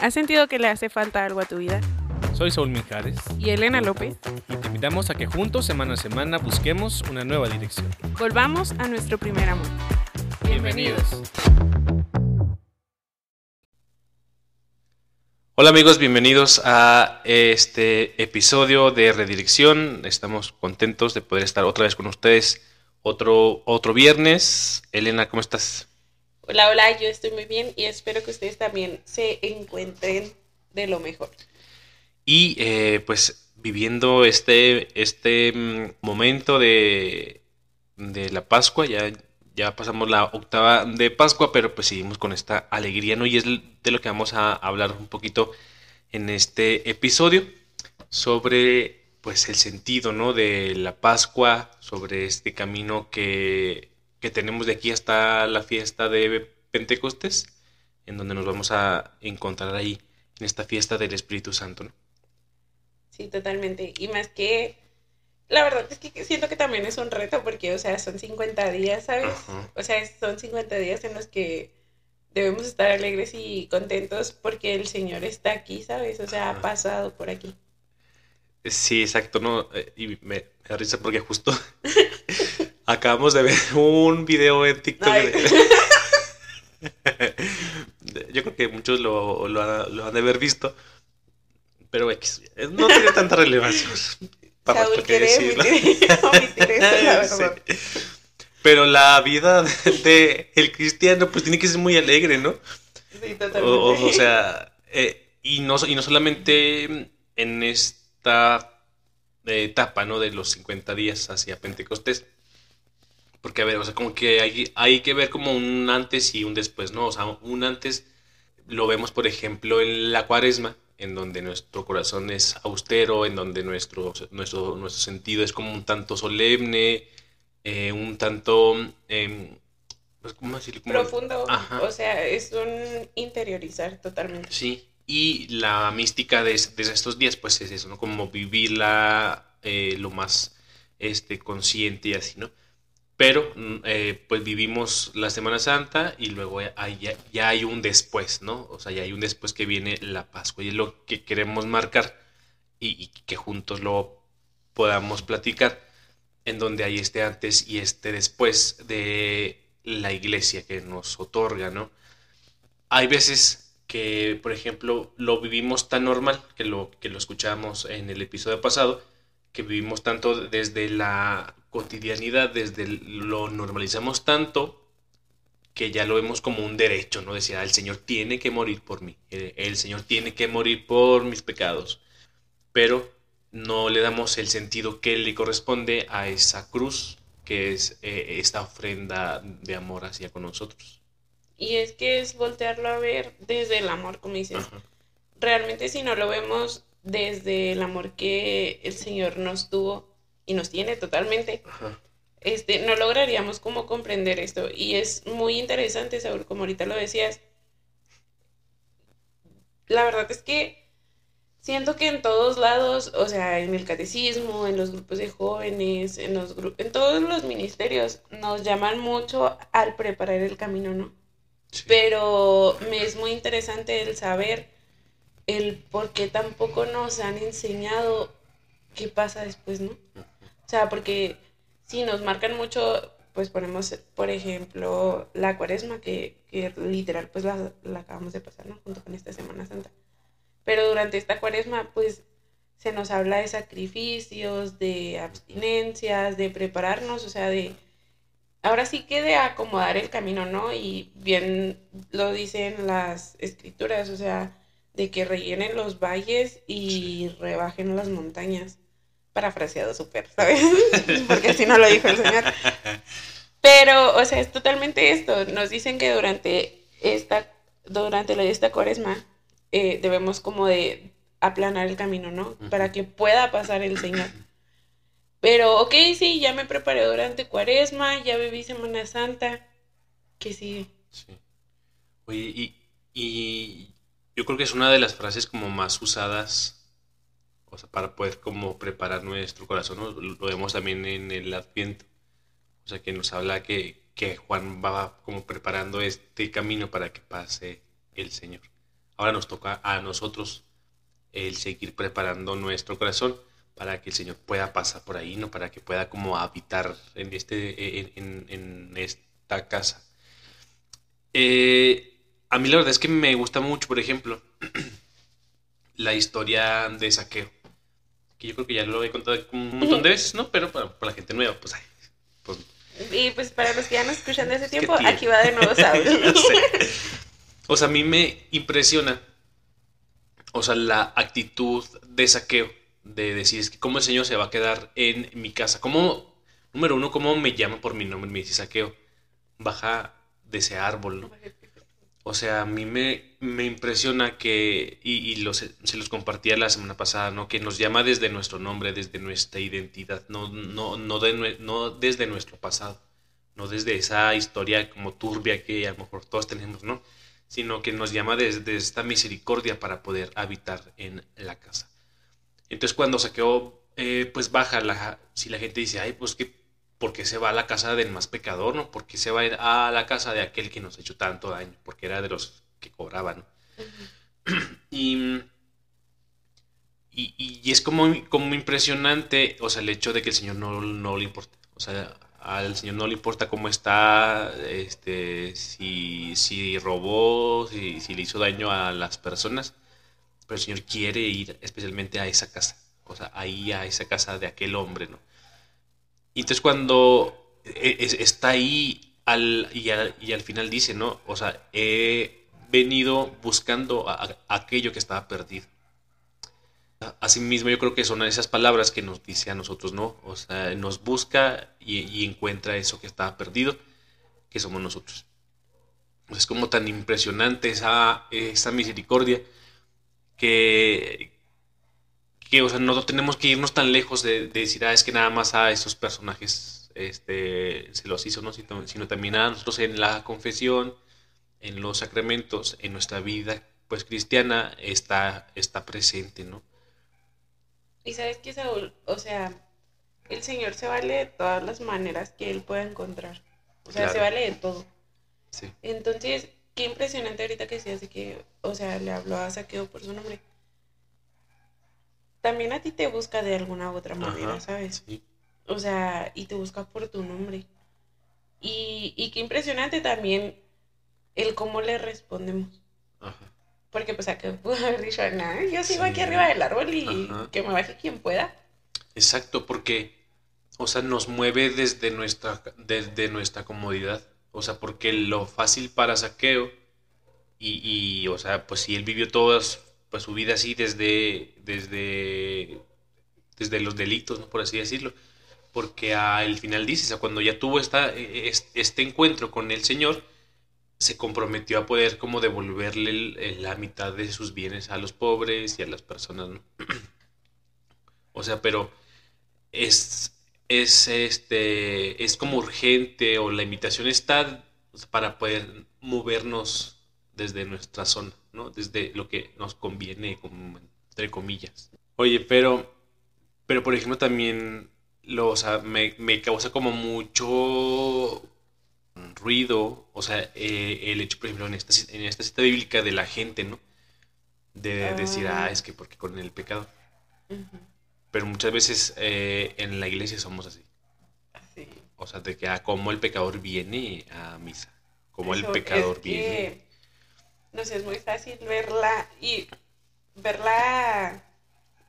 ¿Has sentido que le hace falta algo a tu vida? Soy Saúl Mijares Y Elena López. y te invitamos a que juntos semana a semana busquemos una nueva dirección. Volvamos a nuestro primer amor. Hola amigos, bienvenidos a este episodio de Redirección. Estamos contentos de poder estar otra vez con ustedes otro, otro viernes. Elena, ¿cómo estás? Hola, hola, yo estoy muy bien y espero que ustedes también se encuentren de lo mejor. Y eh, pues viviendo este, este mm, momento de, de la Pascua, ya, ya pasamos la octava de Pascua, pero pues seguimos con esta alegría, ¿no? Y es de lo que vamos a hablar un poquito en este episodio, sobre pues el sentido, ¿no? De la Pascua, sobre este camino que, que tenemos de aquí hasta la fiesta de Pentecostés, en donde nos vamos a encontrar ahí, en esta fiesta del Espíritu Santo, ¿no? Sí, totalmente. Y más que, la verdad es que siento que también es un reto porque, o sea, son 50 días, ¿sabes? Ajá. O sea, son 50 días en los que debemos estar alegres y contentos porque el Señor está aquí, ¿sabes? O sea, ha pasado por aquí. Sí, exacto, ¿no? Eh, Y me, me da risa porque justo acabamos de ver un video en TikTok. De- Yo creo que muchos lo, lo, han, lo han de haber visto, pero X, no tiene tanta relevancia. Para Saúl quiere decirlo. Sí. Pero la vida de, de el cristiano pues tiene que ser muy alegre, ¿no? Sí, O, totalmente. o- o sea, eh, y, no, y no solamente en esta eh, etapa, ¿no? De los 50 días hacia Pentecostés. Porque, a ver, o sea, como que hay, hay que ver como un antes y un después, ¿no? O sea, un antes lo vemos, por ejemplo, en la cuaresma, en donde nuestro corazón es austero, en donde nuestro, nuestro, nuestro sentido es como un tanto solemne, eh, un tanto... em, pues, ¿cómo decirlo? Como- Profundo, Ajá. o sea, es un interiorizar totalmente. Sí, y la mística de, de estos días, pues es eso, ¿no? Como vivirla eh, lo más este, consciente y así, ¿no? Pero, mm, eh, pues vivimos la Semana Santa y luego hay- ya, hay un después, ¿no? O sea, ya hay un después que viene la Pascua y es lo que queremos marcar y, y que juntos lo podamos platicar, en donde hay este antes y este después de la iglesia que nos otorga, ¿no? hay veces que, por ejemplo, lo vivimos tan normal, que lo, que lo escuchamos en el episodio pasado, que vivimos tanto desde la cotidianidad, desde el- lo normalizamos tanto, que ya lo vemos como un derecho, ¿no? Decía, el Señor tiene que morir por mí, el, el Señor tiene que morir por mis pecados, pero no le damos el sentido que le corresponde a esa cruz, que es eh, esta ofrenda de amor hacia con nosotros. Y es que es voltearlo a ver desde el amor, como dices. Ajá. Realmente si no lo vemos desde el amor que el Señor nos tuvo y nos tiene totalmente, Ajá. este, no lograríamos como comprender esto. Y es muy interesante, Saúl, como ahorita lo decías. La verdad es que siento que en todos lados, o sea, en el catecismo, en los grupos de jóvenes, en los gru- en todos los ministerios, nos llaman mucho al preparar el camino, ¿no? Sí. Pero me es muy interesante el saber el por qué tampoco nos han enseñado qué pasa después, ¿no? O sea, porque si nos marcan mucho, pues ponemos, por ejemplo, la cuaresma, que, que literal, pues la, la acabamos de pasar, ¿no? Junto con esta Semana Santa. Pero durante esta cuaresma, pues se nos habla de sacrificios, de abstinencias, de prepararnos, o sea, de ahora sí que de acomodar el camino, ¿no? Y bien lo dicen las escrituras, o sea, de que rellenen los valles y rebajen las montañas. Parafraseado súper, ¿sabes? Porque así no lo dijo el Señor. Pero, o sea, es totalmente esto. Nos dicen que durante esta, durante la esta cuaresma, eh, debemos como de aplanar el camino, ¿no? Para que pueda pasar el Señor. Pero, ok, sí, ya me preparé durante cuaresma, ya viví Semana Santa. ¿Qué sigue? Sí. Oye, y, y yo creo que es una de las frases como más usadas, o sea, para poder como preparar nuestro corazón. Lo vemos también en el Adviento, o sea, que nos habla que, que Juan va como preparando este camino para que pase el Señor. ahora nos toca a nosotros el seguir preparando nuestro corazón para que el Señor pueda pasar por ahí, ¿no? Para que pueda como habitar en, este, en, esta casa. Eh, a mí la verdad es que me gusta mucho, por ejemplo, la historia de saqueo. Que yo creo que ya lo he contado un montón de veces, ¿no? Pero para, la gente nueva, pues, pues, Y pues para los que ya nos escuchan de ese tiempo, aquí va de nuevo O sea, a mí me impresiona, o sea, la actitud de saqueo, de decir, es que cómo el Señor se va a quedar en mi casa. ¿Cómo, número uno, cómo me llama por mi nombre? Me dice saqueo, baja de ese árbol, ¿no? O sea, a mí me, me impresiona que, y, se los compartía la semana pasada, ¿no? Que nos llama desde nuestro nombre, desde nuestra identidad, no, no, no, no desde nuestro pasado, no desde esa historia como turbia que a lo mejor todos tenemos, ¿no? Sino que nos llama desde esta misericordia para poder habitar en la casa. Entonces cuando saqueó, eh, pues baja, la, si la gente dice, ay, pues que ¿por qué se va a la casa del más pecador, no? ¿Por qué se va a ir a la casa de aquel que nos ha hecho tanto daño? Porque era de los que cobraban. y, y, es como, como impresionante, o sea, el hecho de que el Señor no, no le importa. O sea, al Señor no le importa cómo está, este, si, si robó, si, si le hizo daño a las personas, pero el Señor quiere ir especialmente a esa casa, o sea, ahí a esa casa de aquel hombre, ¿no? Y entonces cuando e, está ahí al, y, al, final dice, ¿no? O sea, he venido buscando aquello que estaba perdido. Asimismo, yo creo que son esas palabras que nos dice a nosotros, ¿no? O sea, nos busca y, encuentra eso que estaba perdido, que somos nosotros. Es como tan impresionante esa, esa misericordia que, que, o sea, no tenemos que irnos tan lejos de, decir, ah, es que nada más a esos personajes este, se los hizo, ¿no? Sino, también a nosotros en la confesión, en los sacramentos, en nuestra vida, pues cristiana, está, está presente, ¿no? Y sabes que Saúl, o sea, el Señor se vale de todas las maneras que Él pueda encontrar. O sea, se vale de todo. Sí. Entonces, qué impresionante ahorita que decías de que, o sea, le habló a Saqueo por su nombre también a ti te busca de alguna u otra manera, ¿sabes? O sea, y te busca por tu nombre. Y, y qué impresionante también el cómo le respondemos. Ajá. Porque pues a que pudo haber dicho, nada, yo sigo aquí arriba del árbol y que me baje quien pueda. Exacto, porque, o sea, nos mueve desde nuestra, desde nuestra comodidad. O sea, porque lo fácil para saqueo, y, y, o sea, pues si él vivió todas pues su vida así desde, desde, desde los delitos, ¿no? por así decirlo. Porque al final dice, o sea, cuando ya tuvo esta, e, este encuentro con el Señor, se comprometió a poder como devolverle la mitad de sus bienes a los pobres y a las personas, ¿no? o sea, pero es, es, este, es como urgente o la invitación está para poder movernos desde nuestra zona, ¿no? Desde lo que nos conviene, como, entre comillas. Oye, pero, pero por ejemplo también, lo, o sea, me, causa como mucho ruido, o sea, eh, el hecho, por ejemplo, en esta, en esta cita bíblica de la gente, ¿no? De decir, ah, ah es que porque con el pecado. Pero muchas veces eh, en la iglesia somos así. Así. O sea, de que, ah, como el pecador viene a misa. Como el pecador viene no sé, es muy fácil verla y verla,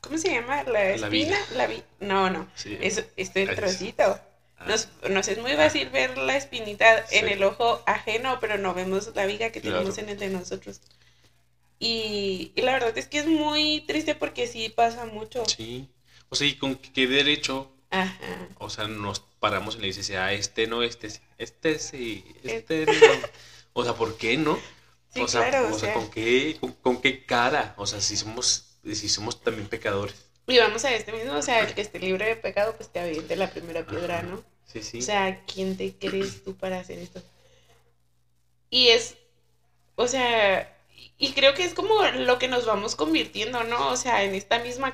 ¿cómo se llama? La espina, la, vi no, no, es, este trocito. Ah. Nos, es muy fácil ver la espinita en el ojo ajeno, pero no vemos la viga que tenemos en el de nosotros. Y, la verdad es que es muy triste porque sí pasa mucho. Sí. O sea, ¿y con qué derecho? Ajá. O sea, nos paramos y le dices, ah, este no, este sí, este sí, este no. O sea, ¿por qué no? O sea, o sea, ¿con, qué, con, qué cara? O sea, si somos, si somos también pecadores. Y vamos a este mismo, o sea, el que esté libre de pecado, pues te aviente la primera piedra, ¿no? Sí, sí. O sea, ¿quién te crees tú para hacer esto? Y es, o sea, y creo que es como lo que nos vamos convirtiendo, ¿no? O sea, en esta misma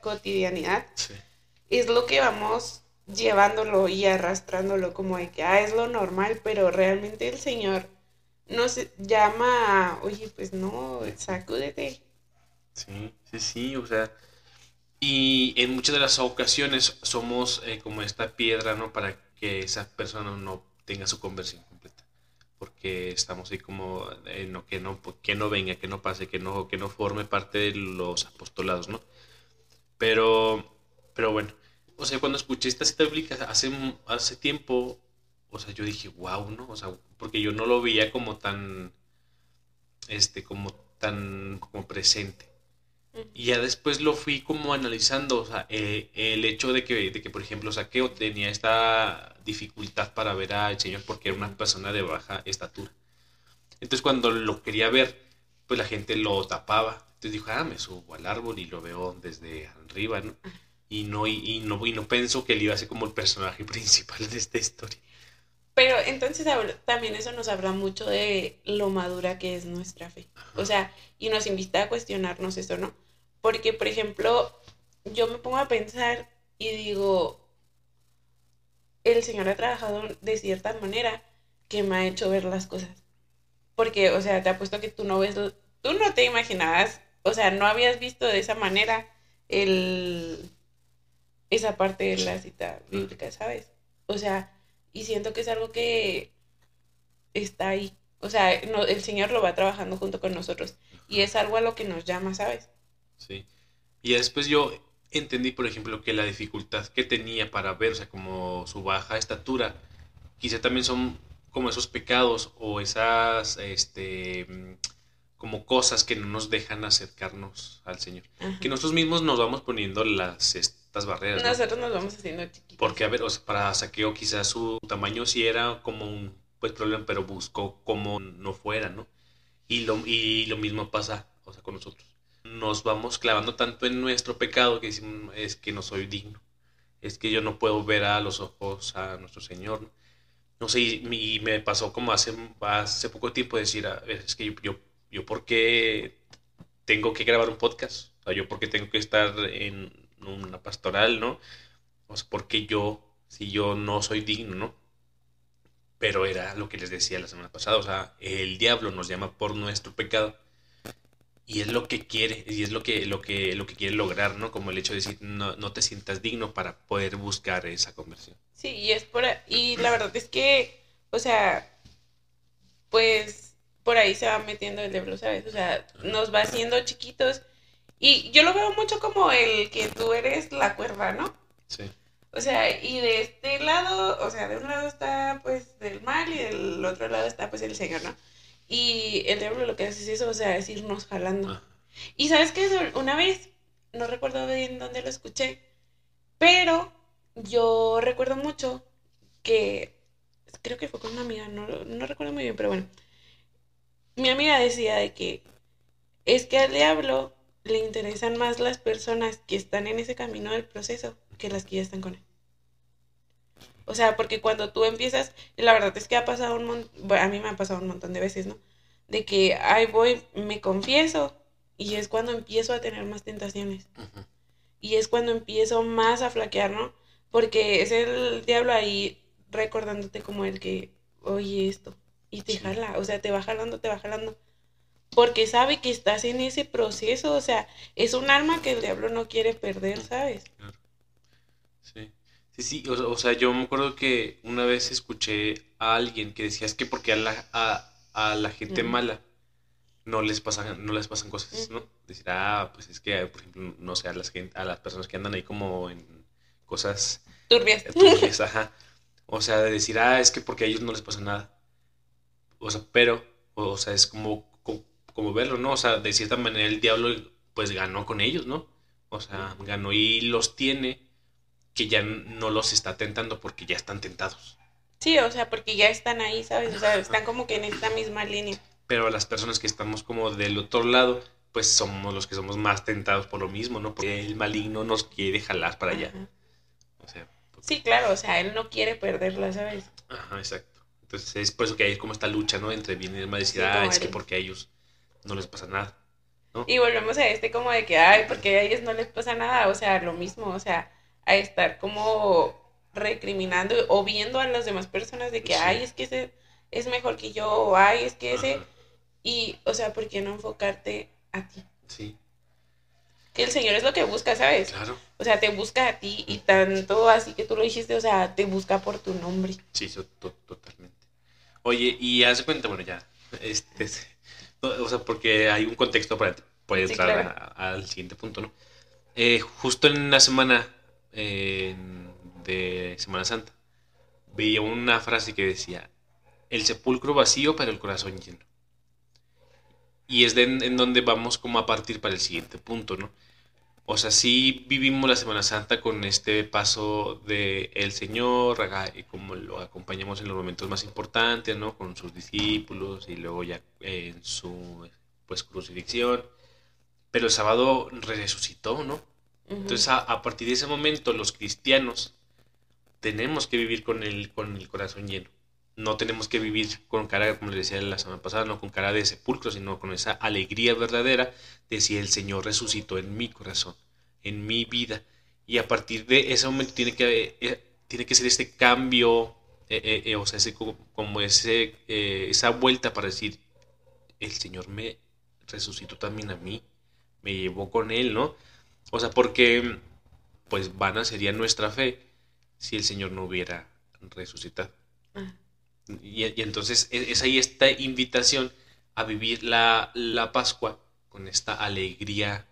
cotidianidad. Sí. Es lo que vamos llevándolo y arrastrándolo como de que, ah, es lo normal, pero realmente el Señor nos llama, oye, pues no, sacúdete. Sí, sí, sí, o sea, y en muchas de las ocasiones somos eh, como esta piedra, ¿no? Para que esa persona no tenga su conversión completa. Porque estamos ahí como, eh, no, que, no, que no venga, que no pase, que no, que no forme parte de los apostolados, ¿no? Pero, pero bueno, o sea, cuando escuché esta cita hace, hace tiempo, o sea, yo dije, wow, ¿no? O sea, porque yo no lo veía como tan, este, como tan, como presente. Y ya después lo fui como analizando, o sea, eh, el hecho de que, de que, por ejemplo, Saqueo tenía esta dificultad para ver al Señor porque era una persona de baja estatura. Entonces cuando lo quería ver, pues la gente lo tapaba. Entonces dijo, ah, me subo al árbol y lo veo desde arriba, ¿no? Y no, y, no, y no pensó que él iba a ser como el personaje principal de esta historia. Pero entonces también eso nos habla mucho de lo madura que es nuestra fe. O sea, y nos invita a cuestionarnos eso, ¿no? Porque, por ejemplo, yo me pongo a pensar y digo, el Señor ha trabajado de cierta manera que me ha hecho ver las cosas. Porque, o sea, te apuesto que tú no ves, tú no te imaginabas, o sea, no habías visto de esa manera el, esa parte de la cita bíblica, ¿sabes? O sea, y siento que es algo que está ahí. O sea, el Señor lo va trabajando junto con nosotros. Y es algo a lo que nos llama, ¿sabes? Sí. Y después yo entendí, por ejemplo, que la dificultad que tenía para ver, o sea, como su baja estatura, quizá también son como esos pecados o esas, este, como cosas que no nos dejan acercarnos al Señor. Que nosotros mismos nos vamos poniendo las estas barreras. Nosotros nos vamos haciendo chiquitos. Porque, a ver, o sea, para saqueo quizás su tamaño sí era como un pues problema, pero buscó como no fuera, ¿no? Y lo, y lo mismo pasa, o sea, con nosotros nos vamos clavando tanto en nuestro pecado que decimos, es que no soy digno, es que yo no puedo ver a los ojos a nuestro Señor. No, sé, y, me pasó como hace, hace poco tiempo decir, a ver, es que yo, yo, yo por qué tengo que grabar un podcast, o sea, yo por qué tengo que estar en una pastoral, ¿no? Sea, porque yo, si yo no soy digno, ¿no? Pero era lo que les decía la semana pasada, o sea, el diablo nos llama por nuestro pecado y es lo que quiere y es lo que lo que lo que quiere lograr no como el hecho de decir no, no te sientas digno para poder buscar esa conversión sí y es por y la verdad es que o sea pues por ahí se va metiendo el diablo sabes o sea nos va haciendo chiquitos y yo lo veo mucho como el que tú eres la cuerda no sí o sea y de este lado o sea de un lado está pues del mal y del otro lado está pues el señor no y el diablo lo que hace es eso, o sea, es irnos jalando. Ah. Y sabes que una vez, no recuerdo bien dónde lo escuché, pero yo recuerdo mucho que, creo que fue con una amiga, no, no recuerdo muy bien, pero bueno, mi amiga decía de que es que al diablo le interesan más las personas que están en ese camino del proceso que las que ya están con él. O sea, porque cuando tú empiezas, la verdad es que ha pasado un montón, a mí me ha pasado un montón de veces, ¿no? De que, ahí voy, me confieso, y es cuando empiezo a tener más tentaciones. Y es cuando empiezo más a flaquear, ¿no? Porque es el diablo ahí recordándote como el que, oye esto, y te jala, o sea, te va jalando, te va jalando. Porque sabe que estás en ese proceso, o sea, es un alma que el diablo no quiere perder, ¿sabes? Sí. Sí, sí, o, sea, yo me acuerdo que una vez escuché a alguien que decía, es que porque a la, a, la gente mala no les pasan, no les pasan cosas, ¿no? Decir, ah, pues es que, por ejemplo, no sé, a las, gente, a las personas que andan ahí como en cosas... Turbias. Turbias, ajá. O sea, de decir, ah, es que porque a ellos no les pasa nada. O sea, pero, o, sea, es como, como, verlo, ¿no? O sea, de cierta manera el diablo, pues ganó con ellos, ¿no? O sea, ganó y los tiene que ya no los está tentando porque ya están tentados. Sí, o sea, porque ya están ahí, ¿sabes? O sea, están como que en esta misma línea. Pero las personas que estamos como del otro lado, pues somos los que somos más tentados por lo mismo, ¿no? Porque el maligno nos quiere jalar para allá. O sea, Sí, claro, o sea, él no quiere perderla, ¿sabes? Ajá, exacto. Entonces es por eso que hay como esta lucha, ¿no? Entre bien y mal, decir, ah, es que porque ellos no les pasa nada. ¿no? Y volvemos a este como de que, ay, porque a ellos no les pasa nada, o sea, lo mismo, o sea, a estar como recriminando o viendo a las demás personas de que, ay, es que ese, es mejor que yo, o ay, es que ese, y, o sea, ¿por qué no enfocarte a ti? Sí. Que el Señor es lo que busca, ¿sabes? Claro. O sea, te busca a ti y tanto así que tú lo dijiste, o sea, te busca por tu nombre. Sí, totalmente. Oye, y haz cuenta, bueno, ya, este, o sea, porque hay un contexto para poder entrar al siguiente punto, ¿no? Eh, justo en la semana de Semana Santa, veía una frase que decía, el sepulcro vacío para el corazón lleno. Y es de en, donde vamos como a partir para el siguiente punto, ¿no? O sea, sí vivimos la Semana Santa con este paso de el Señor, como lo acompañamos en los momentos más importantes, ¿no? Con sus discípulos y luego ya en su pues crucifixión. Pero el sábado resucitó, ¿no? Entonces, a, partir de ese momento, los cristianos tenemos que vivir con el, con el corazón lleno. No tenemos que vivir con cara, como les decía la semana pasada, no con cara de sepulcro, sino con esa alegría verdadera de si el Señor resucitó en mi corazón, en mi vida. Y a partir de ese momento tiene que, eh, tiene que ser este cambio, eh, eh, o sea, ese, como ese, esa vuelta para decir, el Señor me resucitó también a mí, me llevó con Él, ¿no? O sea, porque pues vana sería nuestra fe si el Señor no hubiera resucitado. Ah. Y, entonces e, es, ahí esta invitación a vivir la, Pascua con esta alegría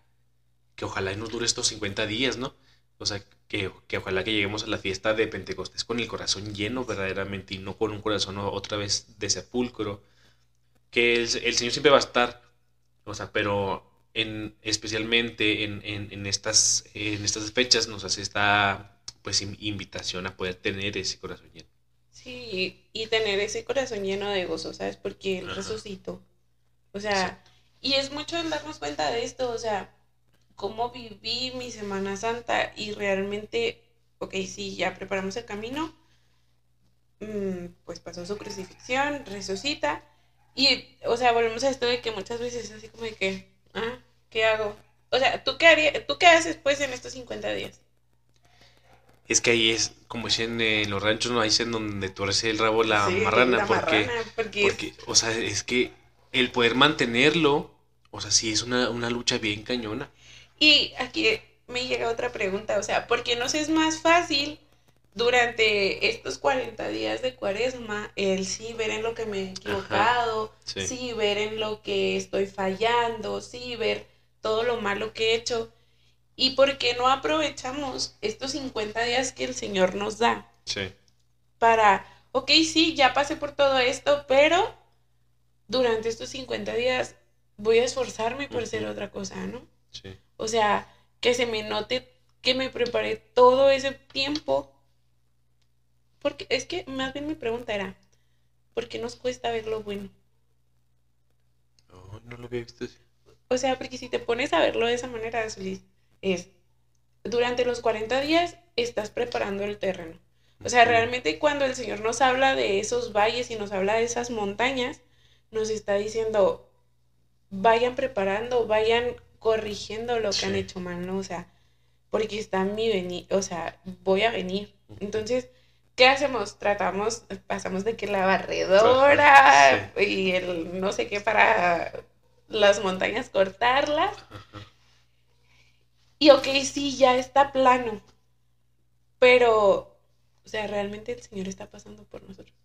que ojalá nos dure estos 50 días, ¿no? O sea, que, ojalá que lleguemos a la fiesta de Pentecostés con el corazón lleno verdaderamente y no con un corazón otra vez de sepulcro. Que el, Señor siempre va a estar, o sea, pero en, especialmente en, en, estas, en estas fechas nos hace esta pues invitación a poder tener ese corazón lleno. Sí, y tener ese corazón lleno de gozo, ¿sabes? Porque Él resucitó. O sea, y es mucho el darnos cuenta de esto, o sea, cómo viví mi Semana Santa y realmente, ok, sí, ya preparamos el camino, mm, pues pasó su crucifixión, resucita, y, o sea, volvemos a esto de que muchas veces es así como de que, ah, ¿qué hago? O sea, ¿tú qué, harías, ¿tú qué haces pues en estos 50 días? Es que ahí es, como dicen en los ranchos, no ahí es en donde torce el rabo la marrana, porque, porque, o sea, es que el poder mantenerlo, o sea, sí es una, lucha bien cañona. Y aquí me llega otra pregunta, o sea, ¿por qué no es más fácil durante estos 40 días de cuaresma, el sí ver en lo que me he equivocado, sí. ver en lo que estoy fallando, sí ver todo lo malo que he hecho. ¿Y por qué no aprovechamos estos 50 días que el Señor nos da? Sí. Para, ok, sí, ya pasé por todo esto, pero durante estos 50 días voy a esforzarme por hacer otra cosa, ¿no? Sí. O sea, que se me note que me preparé todo ese tiempo porque es que más bien mi pregunta era, ¿por qué nos cuesta ver lo bueno? No, no lo había visto así. O sea, porque si te pones a verlo de esa manera, es, durante los 40 días estás preparando el terreno. O sea, realmente cuando el Señor nos habla de esos valles y nos habla de esas montañas, nos está diciendo, vayan preparando, vayan corrigiendo lo que han hecho mal, ¿no? O sea, porque está mi venir, o sea, voy a venir. Entonces, ¿qué hacemos? Tratamos, pasamos de que la barredora y el no sé qué para las montañas cortarlas. Y ok, sí, ya está plano. Pero, o sea, realmente el Señor está pasando por nosotros.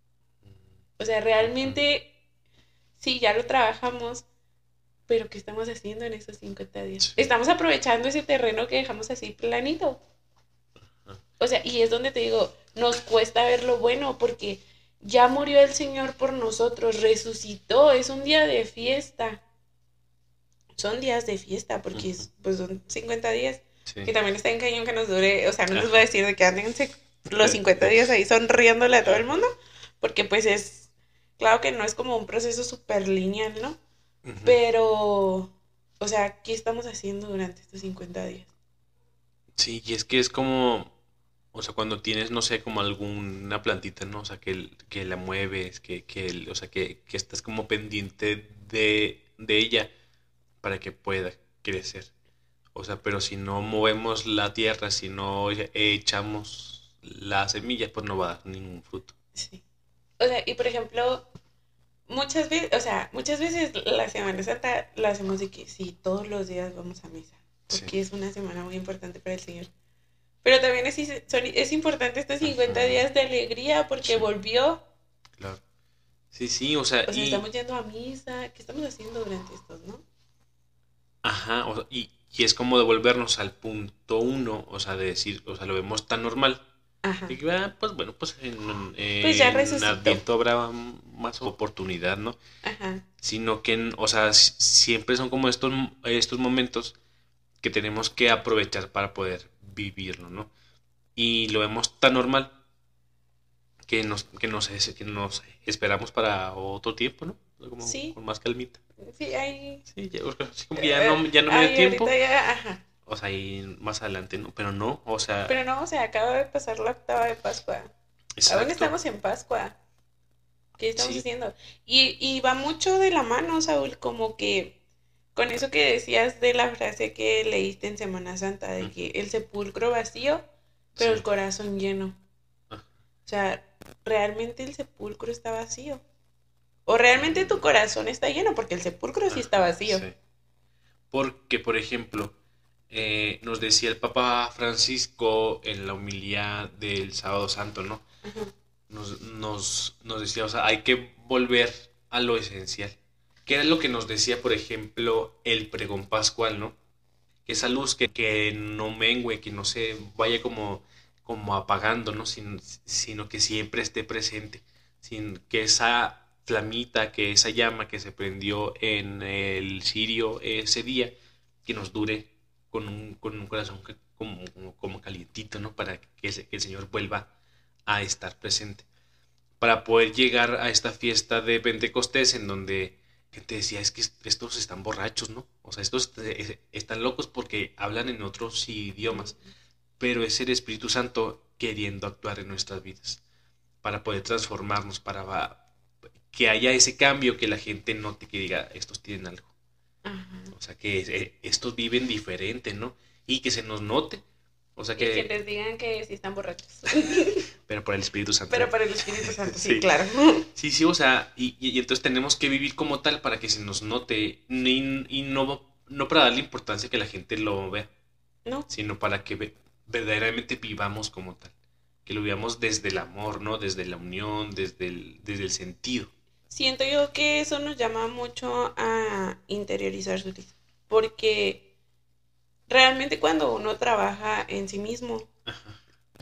O sea, realmente, sí, ya lo trabajamos, pero ¿qué estamos haciendo en esos 50 días? Estamos aprovechando ese terreno que dejamos así planito. O sea, y es donde te digo, nos cuesta ver lo bueno porque ya murió el Señor por nosotros, resucitó, es un día de fiesta. Son días de fiesta porque pues son 50 días. Que también está en cañón que nos dure, o sea, no les voy a decir de que anden los 50 días ahí sonriéndole a todo el mundo, porque pues es, claro que no es como un proceso súper lineal, ¿no? Pero, o sea, ¿qué estamos haciendo durante estos 50 días? Sí, y es que es como, o sea, cuando tienes, no sé, como alguna plantita, ¿no? O sea, que, que la mueves, que, que o sea, que, que, estás como pendiente de, de ella para que pueda crecer. O sea, pero si no movemos la tierra, si no echamos la semilla, pues no va a dar ningún fruto. Sí. O sea, y por ejemplo, muchas veces, o sea, muchas veces la Semana Santa la hacemos de que sí, todos los días vamos a misa, porque es una semana muy importante para el Señor. Pero también es, es importante estos 50 días de alegría porque volvió. Claro. Sí, sí, o sea. O sea, estamos yendo a misa. ¿Qué estamos haciendo durante estos, no? Ajá, y, y, es como devolvernos al punto uno, o sea, de decir, o sea, lo vemos tan normal. Ajá. Y que, ah, pues bueno, pues en, pues ya en Adviento habrá más oportunidad, ¿no? Ajá. Sino que, o sea, siempre son como estos, estos momentos que tenemos que aprovechar para poder vivirlo, ¿no? Y lo vemos tan normal que nos, que nos, que nos esperamos para otro tiempo, ¿no? Como, sí. Con más calmita. Sí, ahí. Sí, ya, como que ya no, ya no me dio tiempo. ajá. O sea, ahí más adelante, ¿no? Pero no, o sea. Pero no, o sea, acaba de pasar la octava de Pascua. Exacto. Aún estamos en Pascua. ¿Qué estamos haciendo? Y, y va mucho de la mano, Saúl, como que con eso que decías de la frase que leíste en Semana Santa, de que el sepulcro vacío, pero el corazón lleno. O sea, realmente el sepulcro está vacío. O realmente tu corazón está lleno, porque el sepulcro sí está vacío. Porque, por ejemplo, eh, nos decía el Papa Francisco en la humildad del Sábado Santo, ¿no? nos, nos, nos decía, o sea, hay que volver a lo esencial que era lo que nos decía, por ejemplo, el pregón pascual, ¿no? Que esa luz que, que no mengue, que no se vaya como, como apagando, ¿no? Sin, sino que siempre esté presente, sin que esa flamita, que esa llama que se prendió en el cirio ese día, que nos dure con un, con un corazón como, como, calientito, ¿no? Para que, que el Señor vuelva a estar presente. Para poder llegar a esta fiesta de Pentecostés en donde te decía, es que estos están borrachos, ¿no? O sea, estos eh, están locos porque hablan en otros idiomas, pero es el Espíritu Santo queriendo actuar en nuestras vidas, para poder transformarnos, para que haya ese cambio, que la gente note que diga, estos tienen algo. O sea, que eh, estos viven diferente, ¿no? Y que se nos note o sea que... que les digan que sí están borrachos. Pero por el Espíritu Santo. Pero por el Espíritu Santo, sí, claro. Sí, sí, o sea, y, entonces tenemos que vivir como tal para que se nos note y, y no, no para darle importancia que la gente lo vea. No. Sino para que verdaderamente vivamos como tal. Que lo vivamos desde el amor, ¿no? Desde la unión, desde el, desde el sentido. Siento yo que eso nos llama mucho a interiorizar su Porque realmente cuando uno trabaja en sí mismo,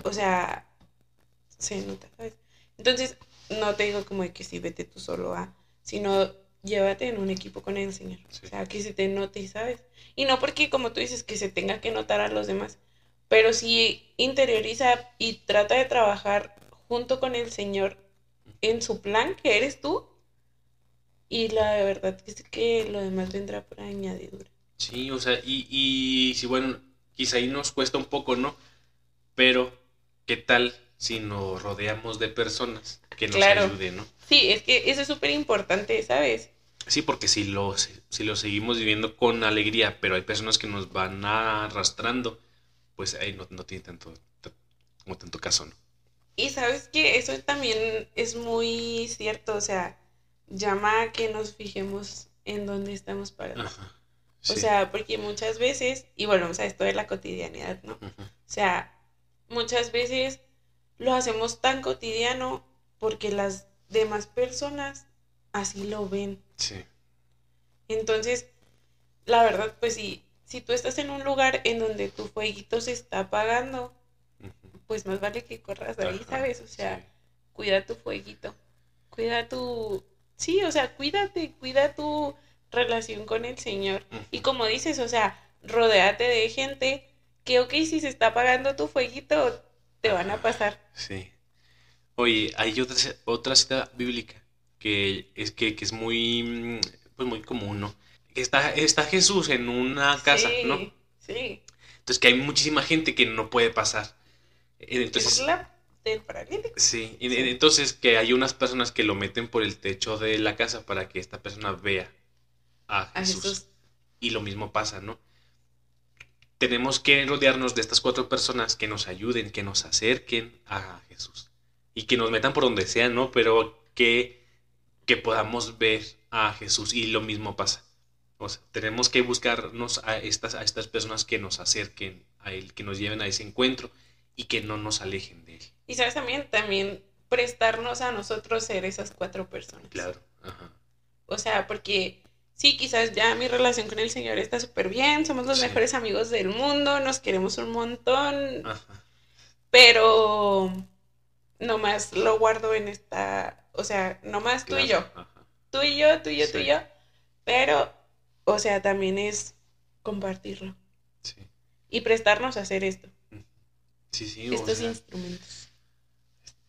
o sea, se nota, ¿sabes? Entonces, no te digo como de que si vete tú solo a, sino llévate en un equipo con el Señor. O sea, que se te note, ¿sabes? Y no porque, como tú dices, que se tenga que notar a los demás, pero sí interioriza y trata de trabajar junto con el Señor en su plan, que eres tú, y la verdad es que lo demás vendrá por añadidura. Sí, o sea, y, y si bueno, quizá ahí nos cuesta un poco, ¿no? Pero, ¿qué tal si nos rodeamos de personas que nos ayuden, ¿no? Sí, es que eso es súper importante, ¿sabes? Sí, porque si lo, si lo seguimos viviendo con alegría, pero hay personas que nos van arrastrando, pues ahí no, no tiene tanto, como tanto caso, ¿no? Y sabes que eso también es muy cierto, o sea, llama a que nos fijemos en dónde estamos parados. O sea, porque muchas veces, y bueno, o sea, esto de la cotidianidad, ¿no? O sea, muchas veces lo hacemos tan cotidiano porque las demás personas así lo ven. Sí. Entonces, la verdad, pues si, si tú estás en un lugar en donde tu fueguito se está apagando, pues más vale que corras de ahí, ¿sabes? O sea, cuida tu fueguito, cuida tu... Sí, o sea, cuídate, cuida tu relación con el Señor. Y como dices, o sea, rodéate de gente que, ok, si se está apagando tu fueguito, te van a pasar. Sí. Oye, hay otra, otra cita bíblica que es, que, es muy, pues muy común, ¿no? Está, está Jesús en una casa, ¿no? Sí. Entonces que hay muchísima gente que no puede pasar. Entonces, la del paralítico. Sí, entonces que hay unas personas que lo meten por el techo de la casa para que esta persona vea a Jesús. Y lo mismo pasa, ¿no? Tenemos que rodearnos de estas cuatro personas que nos ayuden, que nos acerquen a Jesús. Y que nos metan por donde sea, ¿no? Pero que que podamos ver a Jesús y lo mismo pasa. O sea, tenemos que buscarnos a estas, a estas personas que nos acerquen a Él, que nos lleven a ese encuentro y que no nos alejen de Él. Y sabes también, también prestarnos a nosotros ser esas cuatro personas. Claro. Ajá. O sea, porque sí, quizás ya mi relación con el Señor está súper bien, somos los Sí. mejores amigos del mundo, nos queremos un montón, Ajá. pero nomás lo guardo en esta, o sea, nomás tú y yo, Claro, ajá. tú y yo, tú y yo, tú y yo, pero, o sea, también es compartirlo Sí. y prestarnos a hacer esto, Sí, sí. o estos sea, instrumentos.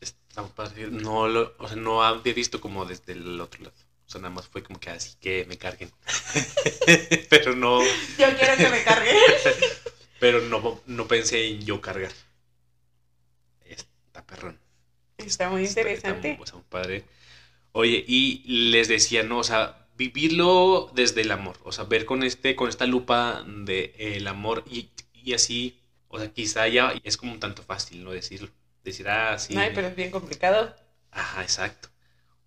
está muy padre. No, lo, o sea, no había visto como desde el otro lado. O sea, nada más fue como que así que me carguen. pero no, Yo quiero que me cargue. pero no, no pensé en yo cargar. Está perrón. Está muy Está- está interesante. está muy padre. Oye, y les decía, ¿no? O sea, vivirlo desde el amor. O sea, ver con este, con esta lupa de el amor y, y así, o sea, quizá ya es como un tanto fácil, ¿no? Decirlo. Decir, ah, sí. Ay, pero es bien complicado. Ajá, exacto.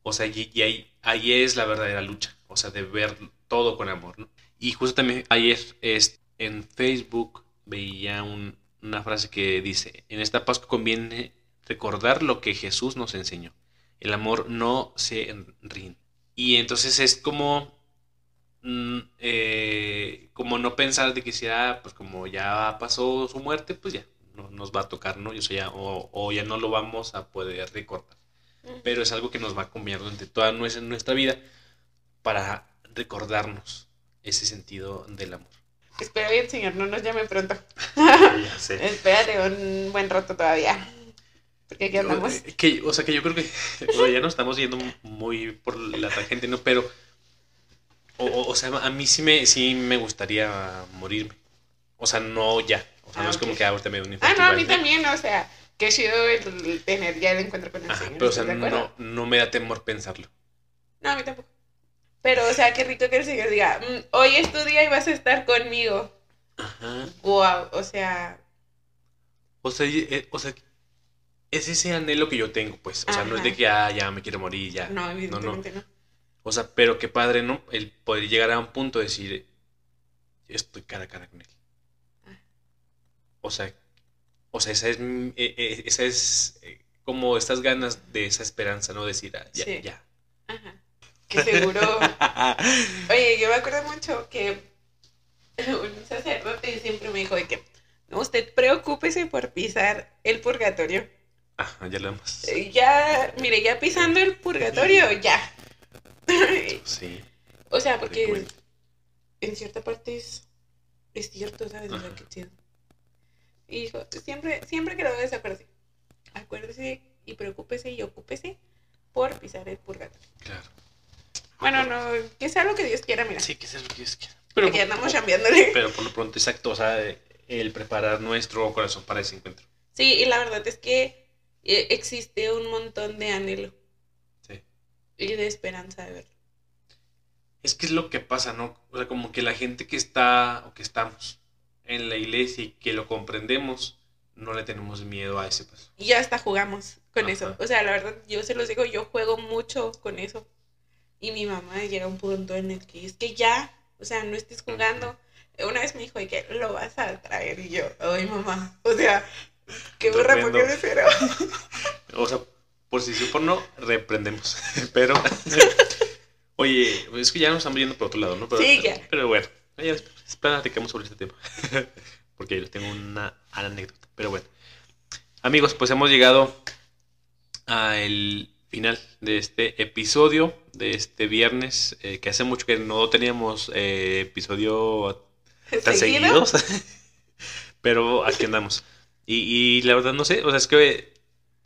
O sea, y, y ahí, ahí es la verdadera lucha. O sea, de ver todo con amor, ¿no? Y justo también ayer es, en Facebook veía un- una frase que dice, en esta Pascua conviene recordar lo que Jesús nos enseñó. El amor no se rinde. Y entonces es como, mm, eh, como no pensar de que si, ah, pues como ya pasó su muerte, pues ya, no nos va a tocar, ¿no? Y, o, sea, ya, o, o ya no lo vamos a poder recordar pero es algo que nos va a acompañar durante toda nuestra, nuestra vida para recordarnos ese sentido del amor. Espero que el Señor no nos llame pronto. Ya sé. Espérate un buen rato todavía. Porque aquí andamos. Eh, Que, o sea, que yo creo que ya nos estamos yendo muy por la tangente, ¿no? Pero, o, o- sea, a mí sí me, sí me gustaría morirme. O sea, no ya. O sea, Ah, no es como que ahorita me da un Ah, no, a mí ¿no? también, o sea, qué chido el tener ya el encuentro con el Ajá, Señor. pero, o sea, no, no me da temor pensarlo. No, a mí tampoco. Pero, o sea, qué rico que el Señor diga, "Mm, hoy es tu día y vas a estar conmigo. Ajá. Wow, o sea, O sea, eh, o sea, es ese anhelo que yo tengo, pues. O sea, no es de que ah, ya me quiero morir, ya. no, evidentemente no. O sea, pero qué padre, ¿no? El poder llegar a un punto de decir, estoy cara a cara con él. Ah. O sea, o sea, esa es, eh, eh, esa es eh, como estas ganas de esa esperanza, ¿no? Decir, ah, ya, Sí. ya. Ajá. Que seguro. Oye, yo me acuerdo mucho que un sacerdote siempre me dijo de que, no, usted preocúpese por pisar el purgatorio. Ajá, ya lo hemos. Eh, Ya, mire, ya pisando el purgatorio, ya. Sí. o sea, porque en cierta parte es, es cierto, ¿sabes? O sea, Ajá. qué chido. Y dijo, siempre, siempre que lo veas, acuérdese. Acuérdese y preocúpese y ocúpese por pisar el purgatorio. Claro. Bueno, no, que sea lo que Dios quiera, mira. Sí, que sea lo que Dios quiera. Aquí por- andamos chambeándole. pero por lo pronto, exacto, o sea, el preparar nuestro corazón para ese encuentro. Sí, y la verdad es que existe un montón de anhelo Sí. y de esperanza de verlo. Es que es lo que pasa, ¿no? O sea, como que la gente que está o que estamos en la iglesia y que lo comprendemos, no le tenemos miedo a ese paso. Y ya hasta jugamos con Ajá. eso. O sea, la verdad, yo se los digo, yo juego mucho con eso. Y mi mamá llega a un punto en el que es que ya, o sea, no estés jugando. Una vez me dijo de que lo vas a traer y yo, ay mamá, o sea, qué Reprendo. porque de cero. O sea, por si sí o por no, reprendemos. Pero, oye, es que ya nos estamos yendo por otro lado, ¿no? Pero, Sí, ya. Pero bueno, ya platicamos sobre este tema. Porque yo tengo una anécdota. Pero bueno, amigos, pues hemos llegado al final de este episodio, de este viernes, eh, que hace mucho que no teníamos eh, episodio tan ¿Seguido? seguidos. Pero aquí andamos. Y, y la verdad no sé, o sea, es que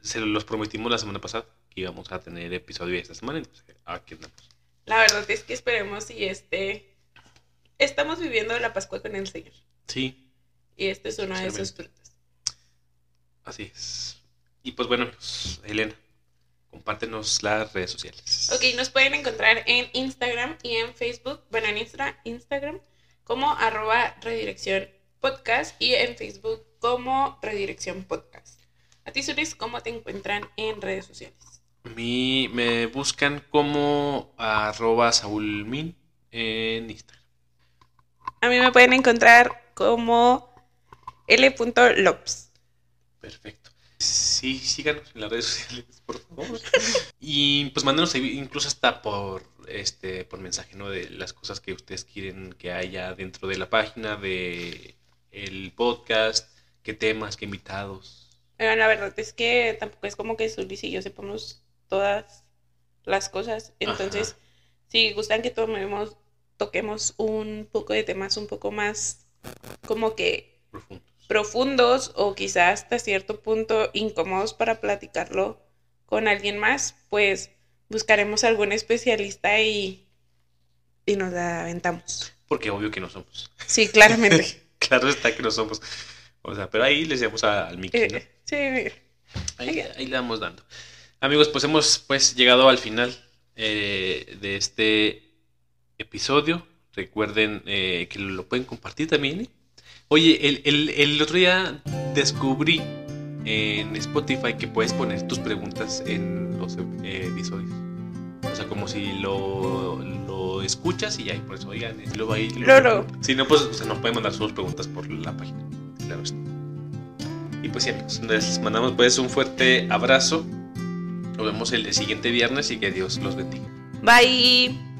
se los prometimos la semana pasada que íbamos a tener episodio esta semana, entonces aquí andamos. La verdad es que esperemos y este, estamos viviendo la Pascua con el Señor. Sí, Y este es uno de esos frutos. así es. Y pues bueno, amigos, Elena, compártenos las redes sociales. Ok, nos pueden encontrar en Instagram y en Facebook. Bueno, en Instagram como arroba redirección podcast y en Facebook como redirección podcast. A ti, Suris, ¿cómo te encuentran en redes sociales? A mí me buscan como arroba saulmin en Instagram. A mí me pueden encontrar como l.lops. Perfecto. Sí, síganos en las redes sociales, por favor. y pues mándenos incluso hasta por este por mensaje, ¿no? De las cosas que ustedes quieren que haya dentro de la página, de el podcast, qué temas, qué invitados. la verdad es que tampoco es como que Sulis y yo sepamos todas las cosas. Entonces, si gustan que tomemos, toquemos un poco de temas un poco más como que profundos, profundos o quizás hasta cierto punto incómodos para platicarlo con alguien más, pues buscaremos algún especialista y, y nos aventamos. Porque obvio que no somos. Sí, claramente. claro está que no somos. O sea, pero ahí les damos al Mickey, eh, sí, ahí, ahí, le vamos dando. Amigos, pues hemos pues llegado al final eh, de este episodio. Recuerden eh, que lo pueden compartir también. Oye, el, el, el otro día descubrí en Spotify que puedes poner tus preguntas en los episodios. O sea, como si lo, lo escuchas y ahí, por eso, oigan, luego ahí. Luego, Si no, pues o sea, nos pueden mandar sus preguntas por la página. Y pues amigos, les mandamos pues un fuerte abrazo. Nos vemos el siguiente viernes y que Dios los bendiga. Bye.